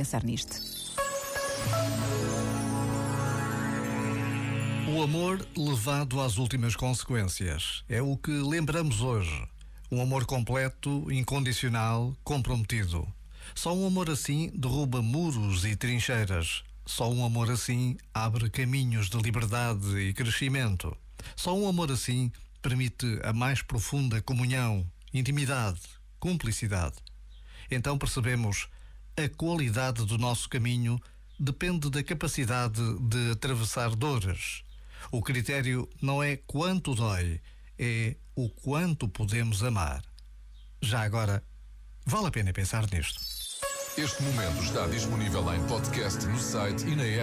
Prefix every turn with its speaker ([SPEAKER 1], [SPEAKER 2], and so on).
[SPEAKER 1] pensar nisto.
[SPEAKER 2] O amor levado às últimas consequências é o que lembramos hoje. Um amor completo, incondicional, comprometido. Só um amor assim derruba muros e trincheiras. Só um amor assim abre caminhos de liberdade e crescimento. Só um amor assim permite a mais profunda comunhão, intimidade, cumplicidade. Então percebemos a qualidade do nosso caminho depende da capacidade de atravessar dores. O critério não é quanto dói, é o quanto podemos amar. Já agora, vale a pena pensar nisto.
[SPEAKER 3] Este momento está disponível em podcast no site e na app.